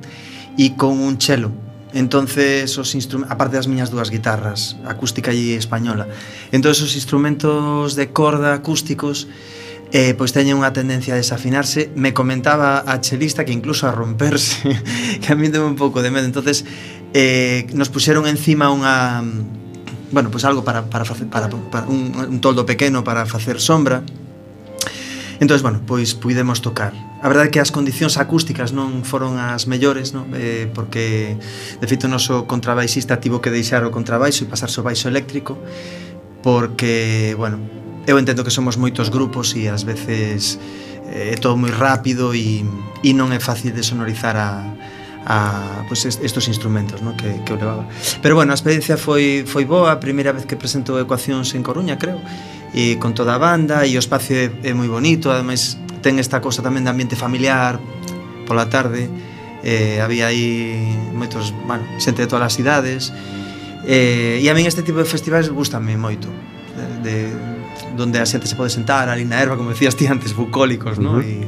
e con un chelo entonces os aparte das miñas dúas guitarras, acústica e española. Entonces os instrumentos de corda acústicos eh, pois teñen unha tendencia a desafinarse me comentaba a chelista que incluso a romperse [LAUGHS] que a mí teme un pouco de medo entonces eh, nos puxeron encima unha bueno, pois algo para, para, facer, para, para un, un toldo pequeno para facer sombra Entón, bueno, pois puidemos tocar. A verdade é que as condicións acústicas non foron as mellores, non? Eh, porque de feito o noso contrabaixista tivo que deixar o contrabaixo e pasarse ao baixo eléctrico porque, bueno, eu entendo que somos moitos grupos e ás veces eh, é todo moi rápido e, e non é fácil de sonorizar a, a pois, pues estos instrumentos ¿no? que, que eu levaba. Pero bueno, a experiencia foi, foi boa, a primeira vez que presentou Ecuacións en Coruña, creo, e con toda a banda e o espacio é, é moi bonito, ademais ten esta cousa tamén de ambiente familiar pola tarde eh, había aí moitos, bueno, xente de todas as idades eh, e a min este tipo de festivais gustame moito de, de donde a xente se pode sentar ali na erva, como decías ti antes, bucólicos, non? Uh -huh. E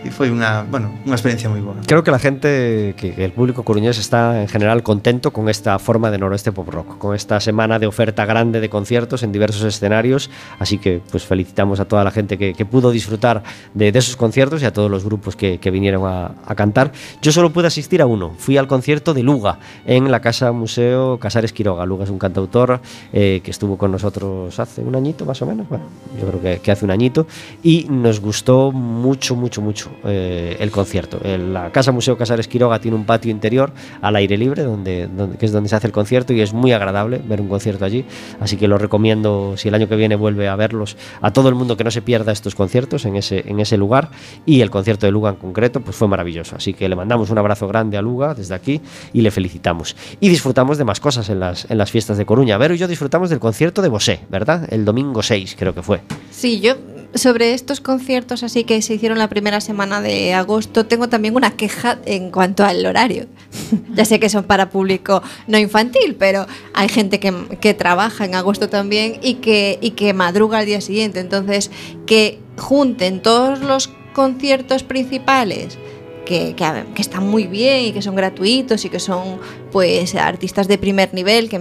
e foi unha, bueno, unha experiencia moi boa. Creo que la gente, que el público coruñés está en general contento con esta forma de Noroeste Pop Rock, con esta semana de oferta grande de conciertos en diversos escenarios. Así que pues felicitamos a toda la gente que, que pudo disfrutar de, de esos conciertos y a todos los grupos que, que vinieron a, a cantar. Yo solo pude asistir a uno, fui al concierto de Luga en la Casa Museo Casares Quiroga. Luga es un cantautor eh, que estuvo con nosotros hace un añito más o menos, bueno, yo creo que, que hace un añito, y nos gustó mucho, mucho, mucho eh, el concierto. La Casa Museo Casares Quiroga tiene un patio interior al aire libre, donde, donde- que es donde se hace el concierto, y es muy agradable ver un concierto allí. Así que lo recomiendo, si el año que viene vuelve a verlos, a todo el mundo que no se pierda estos conciertos en ese, en ese lugar. Y el concierto de Luga en concreto, pues fue maravilloso. Así que le mandamos un abrazo grande a Luga desde aquí y le felicitamos. Y disfrutamos de más cosas en las, en las fiestas de Coruña. Vero y yo disfrutamos del concierto de Bosé, ¿verdad? El domingo 6, creo que fue. Sí, yo sobre estos conciertos así que se hicieron la primera semana de agosto, tengo también una queja en cuanto al horario. [LAUGHS] ya sé que son para público no infantil, pero hay gente que, trabaja en agosto también y que, madruga al día siguiente. Entonces, que junten todos los conciertos principales que, están muy bien y que son gratuitos y que son pues artistas de primer nivel, que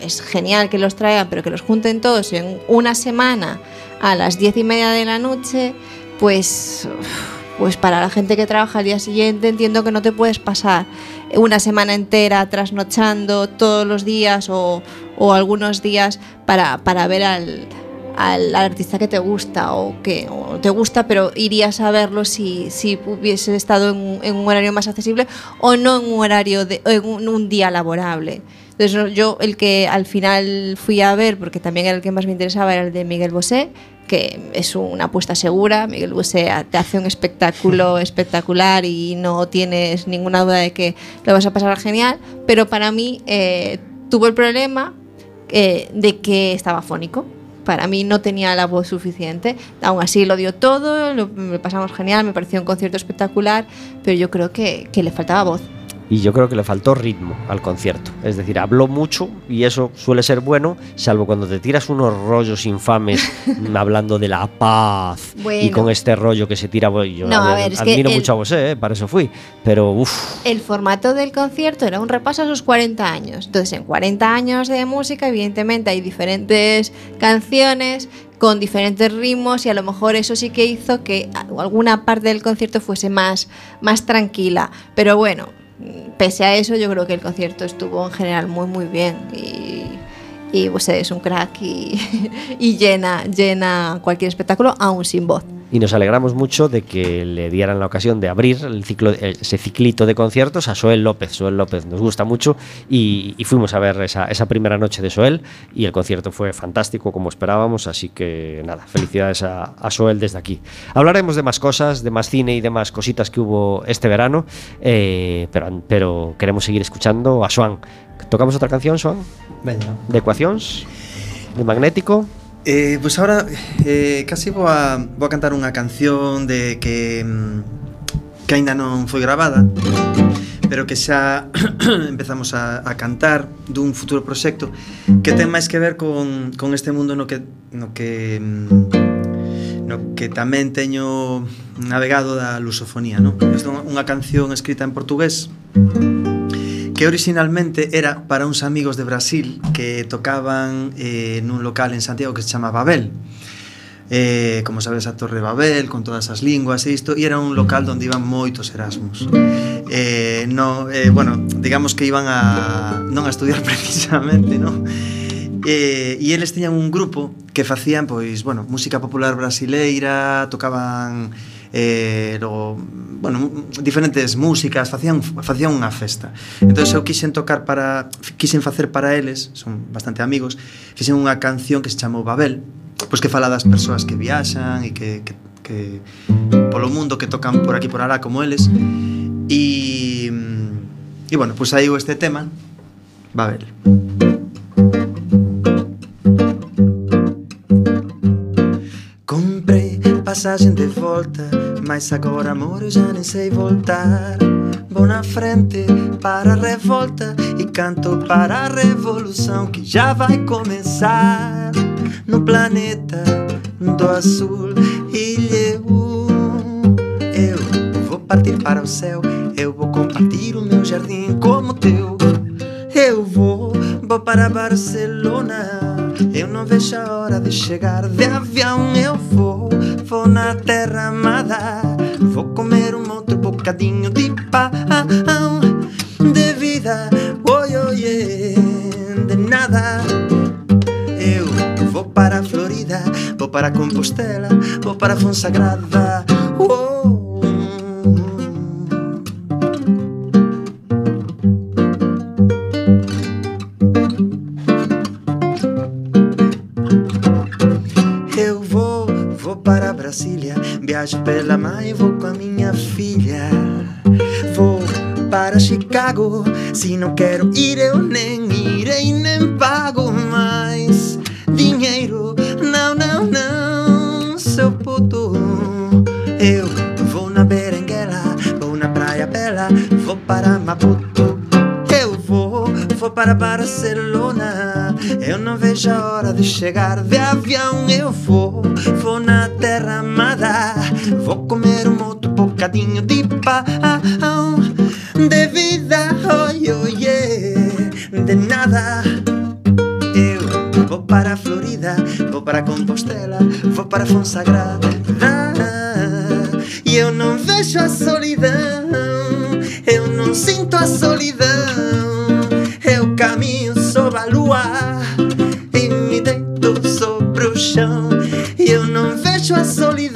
es genial que los traigan, pero que los junten todos en una semana a las diez y media de la noche, pues, pues para la gente que trabaja al día siguiente entiendo que no te puedes pasar una semana entera trasnochando todos los días o, o algunos días para, para ver al, al artista que te gusta o que o te gusta, pero irías a verlo si, si hubiese estado en, en un horario más accesible o no en un horario de en un, un día laborable. Entonces yo el que al final fui a ver, porque también era el que más me interesaba, era el de Miguel Bosé, que es una apuesta segura. Miguel Bosé te hace un espectáculo [LAUGHS] espectacular y no tienes ninguna duda de que lo vas a pasar genial, pero para mí eh, tuvo el problema eh, de que estaba fónico. Para mí no tenía la voz suficiente. Aún así lo dio todo, lo, me pasamos genial, me pareció un concierto espectacular, pero yo creo que, que le faltaba voz. Y yo creo que le faltó ritmo al concierto. Es decir, habló mucho y eso suele ser bueno, salvo cuando te tiras unos rollos infames [LAUGHS] hablando de la paz y Bueno. con este rollo que se tira. Yo No, a ver, es que admiro el- mucho a vos, eh, para eso fui. Pero uff, El formato del concierto era un repaso a sus 40 años. Entonces, en 40 años de música, evidentemente hay diferentes canciones con diferentes ritmos y a lo mejor eso sí que hizo que alguna parte del concierto fuese más, más tranquila. Pero bueno, pese a eso, yo creo que el concierto estuvo en general muy, muy bien. Y, y pues, es un crack y, [LAUGHS] y llena, llena cualquier espectáculo, aún sin voz. Y nos alegramos mucho de que le dieran la ocasión de abrir el ciclo, ese ciclito de conciertos a Soel López. Soel López nos gusta mucho y, y fuimos a ver esa, esa primera noche de Soel y el concierto fue fantástico como esperábamos, así que nada, felicidades a, a Soel desde aquí. Hablaremos de más cosas, de más cine y de más cositas que hubo este verano, eh, pero, pero queremos seguir escuchando a Swan. ¿Tocamos otra canción, Swan? Veña. ¿De ecuaciones? ¿De magnético? Eh, pois pues ahora eh, casi vou a, vou a cantar unha canción de que mm, que aínda non foi gravada pero que xa [CLEARS THROAT] empezamos a, a cantar dun futuro proxecto que ten máis que ver con, con este mundo no que no que mm, no que tamén teño navegado da lusofonía, non? É unha canción escrita en portugués que originalmente era para uns amigos de Brasil que tocaban eh, nun local en Santiago que se chama Babel. Eh, como sabes, a Torre Babel, con todas as linguas e isto, e era un local onde iban moitos Erasmus. Eh, no, eh, bueno, digamos que iban a non a estudiar [LAUGHS] precisamente, non? Eh, e eles tiñan un grupo que facían pois, bueno, música popular brasileira, tocaban eh, logo, bueno, diferentes músicas, facían facían unha festa. Entón eu quixen tocar para quixen facer para eles, son bastante amigos, fixen unha canción que se chamou Babel, pois que fala das persoas que viaxan e que, que, que polo mundo que tocan por aquí por alá como eles e e bueno, pois saiu este tema Babel. Passagem de volta, mas agora amor eu já nem sei voltar. Vou na frente para a revolta e canto para a revolução que já vai começar no planeta do azul. E eu, eu vou partir para o céu, eu vou compartilhar o meu jardim como teu. Eu vou, vou para Barcelona. Eu não vejo a hora de chegar de avião. Eu vou, vou na terra amada. Vou comer um outro bocadinho de pão de vida. Oi, oi, de nada. Eu vou para a Florida, vou para Compostela, vou para Fonsagrada. Pela mãe, vou com a minha filha. Vou para Chicago, se não quero ir eu nem irei nem pago mais dinheiro. Não, não, não, sou Eu vou na berenguela, vou na praia bela, vou para Maputo. Eu vou, vou para Barcelona. Eu não vejo a hora de chegar de avião. Eu vou, vou na terra amada. Vou comer um outro bocadinho de pão. De vida, oi, yeah, de nada. Eu vou para a Florida, vou para Compostela, vou para Fonsagrada. E eu não vejo a solidão, eu não sinto a solidão. Eu caminho sobre a lua e me deito sobre o chão. E eu não vejo a solidão,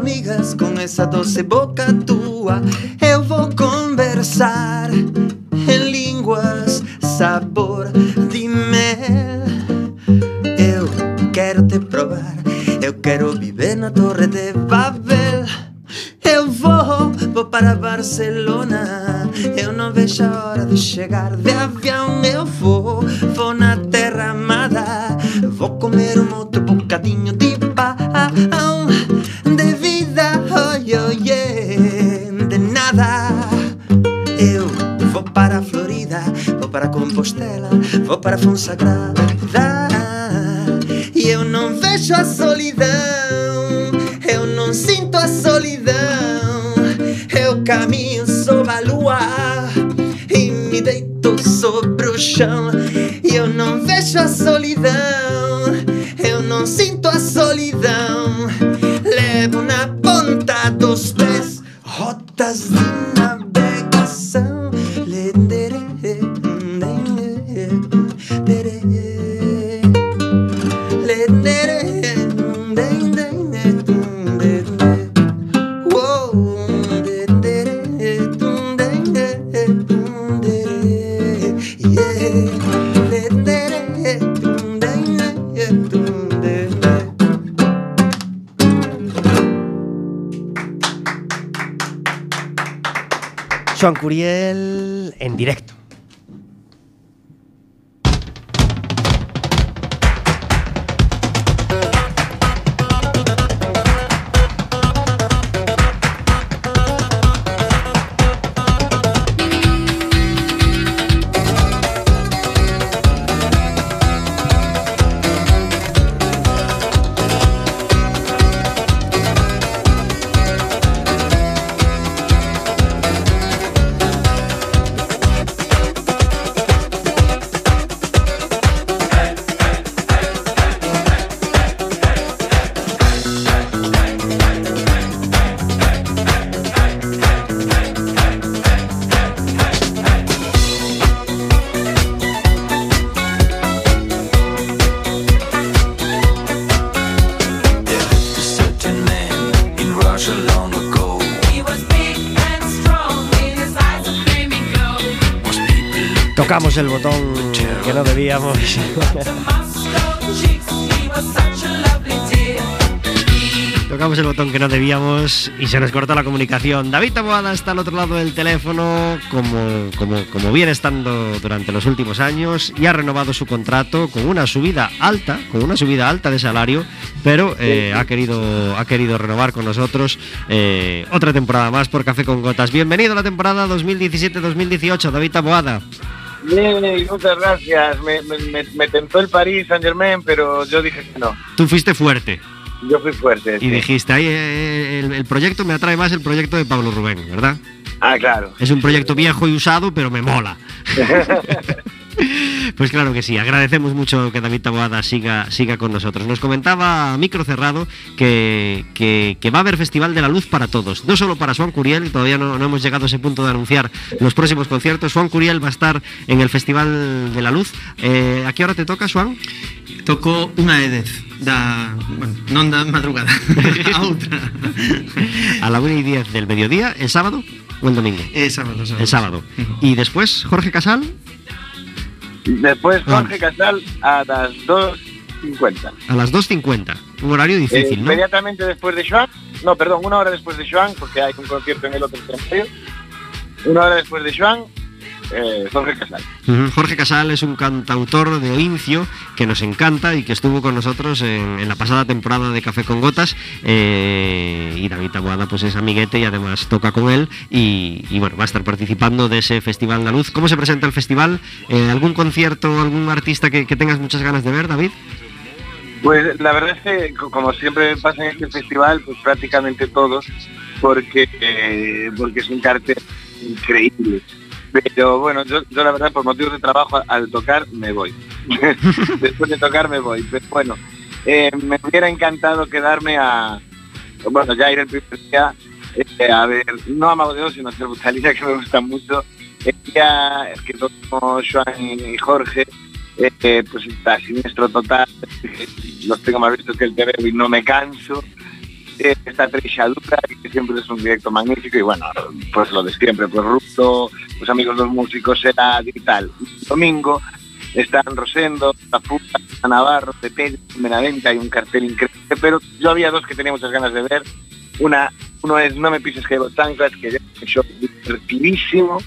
como as formigas com essa doce boca tua. Para Fonsagrada. E eu não vejo a solidão, eu não sinto a solidão. Eu caminho sobre a lua e me deito sobre o chão. E eu não vejo a solidão, Tocamos el botón que no debíamos. Tocamos el botón que no debíamos y se nos cortó la comunicación. David Taboada está al otro lado del teléfono, como, como, como viene estando durante los últimos años, y ha renovado su contrato con una subida alta, con una subida alta de salario, pero eh, ha, querido, ha querido renovar con nosotros eh, otra temporada más por Café con Gotas. Bienvenido a la temporada 2017-2018, David Taboada. Bien, muchas gracias. Me, me- tentó el París Saint Germain, pero yo dije que no. Tú fuiste fuerte Yo fui fuerte. y sí. dijiste, "Ay, eh, el, el proyecto me atrae más el proyecto de Pablo Rubén, ¿verdad? Ah, claro. Es un proyecto viejo y usado, pero me mola. [LAUGHS] Pues claro que sí, agradecemos mucho que David Taboada siga, siga con nosotros. Nos comentaba a micro cerrado que, que- que va a haber Festival de la Luz para todos, no solo para Juan Curiel, todavía no, no hemos llegado a ese punto de anunciar los próximos conciertos. Juan Curiel va a estar en el Festival de la Luz. Eh, ¿A qué hora te toca, Juan? Tocou unha e dez da, bueno, non da madrugada, [LAUGHS] a outra. [LAUGHS] A la 1 y 10 del mediodía, el sábado o el domingo. É sábado, sábado. El sábado. Y después, Jorge Casal, Después Ah. Jorge Casal a las 2.50. a las 2.50. Un horario Eh, difícil, ¿no? Inmediatamente después de Joan, no, perdón, una hora después de Joan, porque hay un concierto en el otro escenario. Una hora después de Joan, eh, Jorge Casal. Jorge Casal es un cantautor de Oincio que nos encanta y que estuvo con nosotros en, en la pasada temporada de Café con Gotas. eh, y David Taboada pues es amiguete y además toca con él. Y, y, bueno, va a estar participando de ese Festival de Luz. ¿Cómo se presenta el festival? Eh, ¿Algún concierto, algún artista que, que tengas muchas ganas de ver, David? Pues la verdad es que, co- como siempre pasa en este festival, pues prácticamente todos, porque, eh, porque es un cartel increíble. Pero bueno, yo, yo la verdad por motivos de trabajo al, tocar me voy. [LAUGHS] Después de tocar me voy. Pero bueno, eh, me hubiera encantado quedarme a, bueno, ya ir el primer día eh, a ver, no a Mago de Oz, sino a Cerbutalina, [LAUGHS] que me gusta mucho. El día que tocó Joan y Jorge, eh, pues está siniestro total, [LAUGHS] los tengo más vistos que el TV y no me canso. Eh, está Treixadura, que siempre es un directo magnífico, y bueno, pues lo de siempre, pues Ruto, los amigos los músicos, era digital. Domingo están Rosendo, La Fuga, Navarro, Tepel, Benavente, hay un cartel increíble, pero yo había dos que tenía muchas ganas de ver. Una, uno es No me pises que chanclas, que es un show divertidísimo,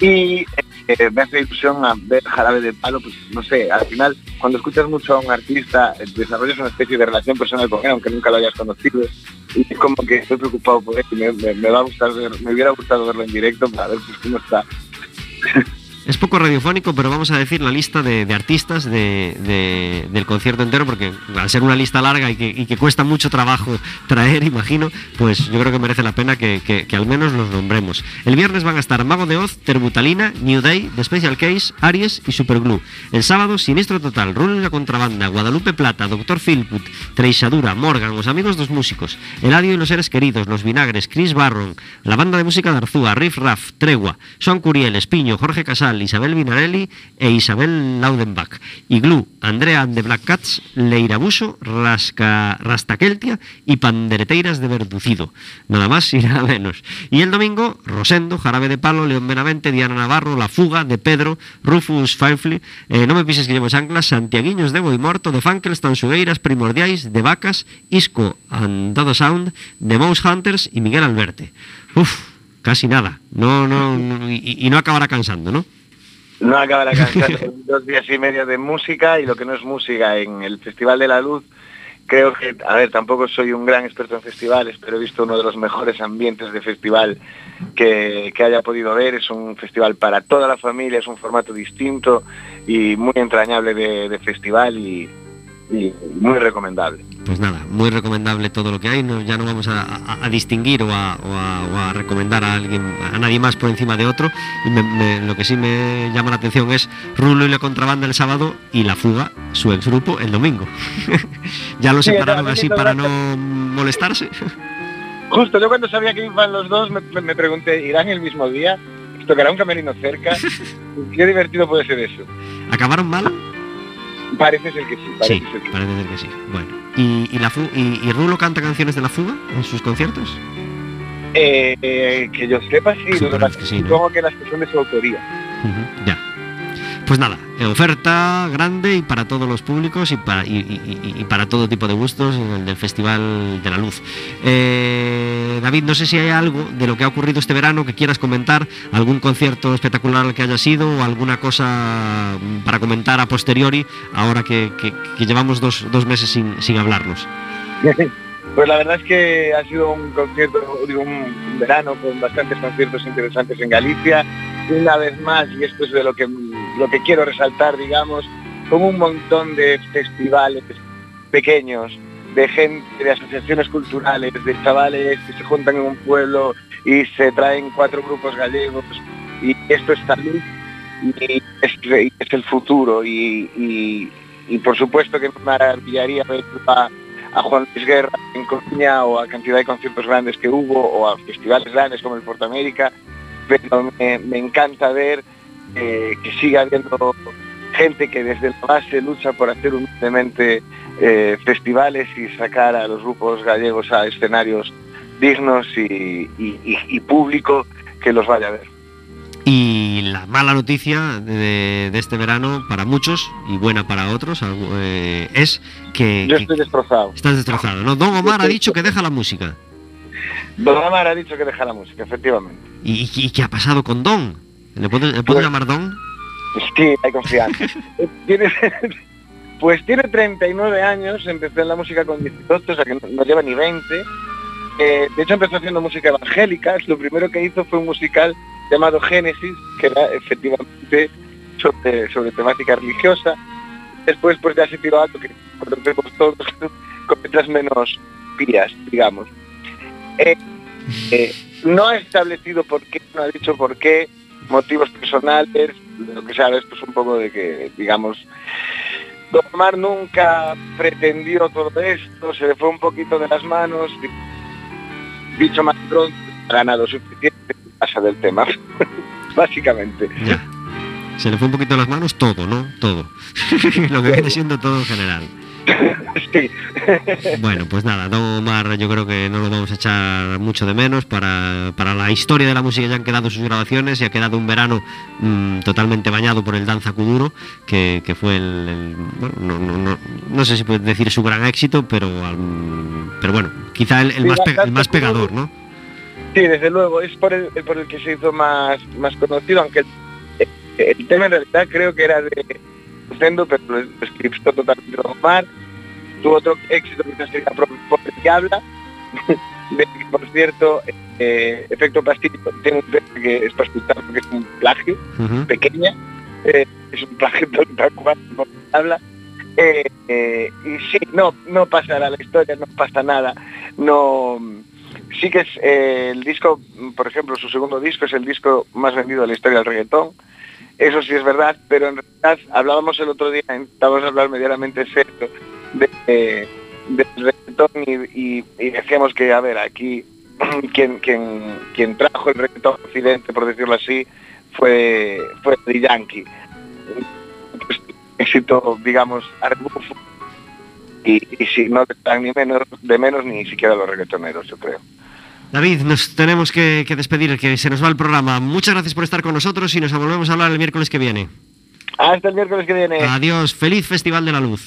y eh, me hace ilusión a ver Jarabe de Palo, pues no sé, al final cuando escuchas mucho a un artista eh, desarrollas una especie de relación personal con él, aunque nunca lo hayas conocido, y es como que estoy preocupado por él me va a gustar ver, me hubiera gustado verlo en directo para ver pues, cómo está. [LAUGHS] Es poco radiofónico, pero vamos a decir la lista de, artistas de- de- del concierto entero, porque al ser una lista larga y que, cuesta mucho trabajo traer, imagino, pues yo creo que merece la pena que, al menos los nombremos. El viernes van a estar Mago de Oz, Terbutalina, New Day, The Special Case, Aries y Superglue. El sábado, Sinistro Total, y la Contrabanda, Guadalupe Plata, Doctor Philput, Treixadura, Morgan, Los Amigos dos Músicos, Eladio y los Seres Queridos, Los Vinagres, Chris Barron, la banda de música de Arzúa, Riff Raff, Tregua, Son Curiel, Espiño, Jorge Casal, Isabel Vinarelli e Isabel Laudenbach. Iglu, Andrea and the Black Cats, Leira Buso, Rasca, Rastakeltia y Pandereteiras de Verducido. Nada más y [LAUGHS] nada menos. Y el domingo, Rosendo, Jarabe de Palo, León Benavente, Diana Navarro, La Fuga, de Pedro, Rufus Firefly, eh, No me pises que llevo chanclas, Santiaguiños de Boimorto, de Fankels, Tansugueiras, Primordiais, de Vacas, Isco, Andado Sound, de Mouse Hunters y Miguel Alberte. Uf, casi nada. No, no, no- y no acabará cansando, ¿no? No acabará cansando [LAUGHS] dos días y medio de música y lo que no es música en el Festival de la Luz. Creo que, a ver, tampoco soy un gran experto en festivales, pero he visto uno de los mejores ambientes de festival que, que haya podido ver. Es un festival para toda la familia, es un formato distinto y muy entrañable de, de festival y, y muy recomendable. Pues nada, muy recomendable todo lo que hay. No, ya no vamos a, a- a distinguir o a, o a- o a recomendar a alguien, a nadie más por encima de otro. Y me- me- lo que sí me llama la atención es Rulo y la contrabanda el sábado y la fuga, su ex grupo, el domingo. [LAUGHS] ya lo Sí, separaron así para no molestarse. Justo, yo cuando sabía que iban los dos me- me pregunté, ¿irán el mismo día? ¿Tocará un camerino cerca? [LAUGHS] ¿Qué divertido puede ser eso? ¿Acabaron mal? Parece ser que sí, parece Sí, ser que sí. parece ser que sí. Bueno, ¿y, y la y, y Rulo canta canciones de la fuga en sus conciertos? Eh, eh, que yo sepa, sí, Sí, lo que parece pasa que es sí, que ¿no? que las que son de su autoría. Ujú, ya. Pues nada, oferta grande y para todos los públicos y para, todo tipo de gustos el del Festival de la Luz. Eh, David, no sé si hay algo de lo que ha ocurrido este verano que quieras comentar, algún concierto espectacular que haya sido o alguna cosa para comentar a posteriori, ahora que, llevamos dos, dos meses sin, sin hablarnos. [LAUGHS] Pues la verdad es que ha sido un concierto, un verano con bastantes conciertos interesantes en Galicia. Una vez más, y esto es de lo que, lo que quiero resaltar, digamos, con un montón de festivales pequeños, de gente, de asociaciones culturales, de chavales que se juntan en un pueblo y se traen cuatro grupos gallegos. Y esto es salud y es, el futuro. Y, y- y por supuesto que me maravillaría ver a, a Juan Luis Guerra en Coruña o a cantidad de conciertos grandes que hubo o a festivales grandes como el Porto América, pero me encanta ver eh, que siga habiendo gente que desde la base lucha por hacer humildemente eh, festivales y sacar a los grupos gallegos a escenarios dignos y, y- y- y público que los vaya a ver. Y la mala noticia de, de este verano para muchos y buena para otros eh, es que, Yo estoy destrozado. estás destrozado. ¿no? Don Omar ha dicho que deja la música. Don Amar ha dicho que deja la música, efectivamente. ¿Y, y qué ha pasado con Don? ¿Le puedo, le puedo Pues- llamar Don? Sí, hay confianza. [LAUGHS] Tiene, [LAUGHS] pues tiene 39 años, empezó en la música con 18, o sea que no, no lleva ni 20. Eh, de hecho empezó haciendo música evangélica, lo primero que hizo fue un musical llamado Génesis, que era efectivamente sobre, sobre temática religiosa. Después pues ya se tiró algo que conocemos todos con letras menos pías, digamos. Eh, eh, no ha establecido por qué, no ha dicho por qué, motivos personales, lo que sea, esto es un poco de que, digamos, Don Omar nunca pretendió todo esto, se le fue un poquito de las manos, di- dicho más pronto, ha ganado suficiente, pasa del tema, [LAUGHS] básicamente. Ya. Se le fue un poquito de las manos todo, ¿no? Todo. [LAUGHS] Lo que viene siendo todo en general. [LAUGHS] Sí. Bueno, pues nada, Don Omar yo creo que no lo vamos a echar mucho de menos. Para, para la historia de la música ya han quedado sus grabaciones y ha quedado un verano mm, totalmente bañado por el Danza Kuduro, que, que fue el, el- bueno, no, no, no, no sé si puedes decir su gran éxito, pero, pero bueno, quizá el, el Sí, más, pe- el más pegador, ¿no? Sí, desde luego, es por el, por el que se hizo más, más conocido, aunque el, el tema en realidad creo que era de Sendo, pero lo escribió totalmente Omar. Tuvo otro éxito que sería Por por habla, de que, por cierto, eh, Efecto Pastillo tiene un tema que es para escuchar porque es un plagio, Ujú. pequeña, eh, es un plagio tal cual como habla. Eh, eh, y sí, no, no pasará la historia, no pasa nada, no sí que es eh, el disco, por ejemplo, su segundo disco es el disco más vendido de la historia del reggaetón. Eso sí es verdad, pero en realidad hablábamos el otro día, intentábamos hablar medianamente serio de, eh, reggaetón y, decíamos que, a ver, aquí [CLEARS THROAT] quien, quien, quien trajo el reggaetón a Occidente, por decirlo así, fue, fue Yankee. Pues, éxito, digamos, arbufo. Y, y sí, no ni menos, de menos ni siquiera los reggaetoneros, yo creo. David, nos tenemos que, que despedir, que se nos va el programa. Muchas gracias por estar con nosotros y nos volvemos a hablar el miércoles que viene. Hasta el miércoles que viene. Adiós, feliz Festival de la Luz.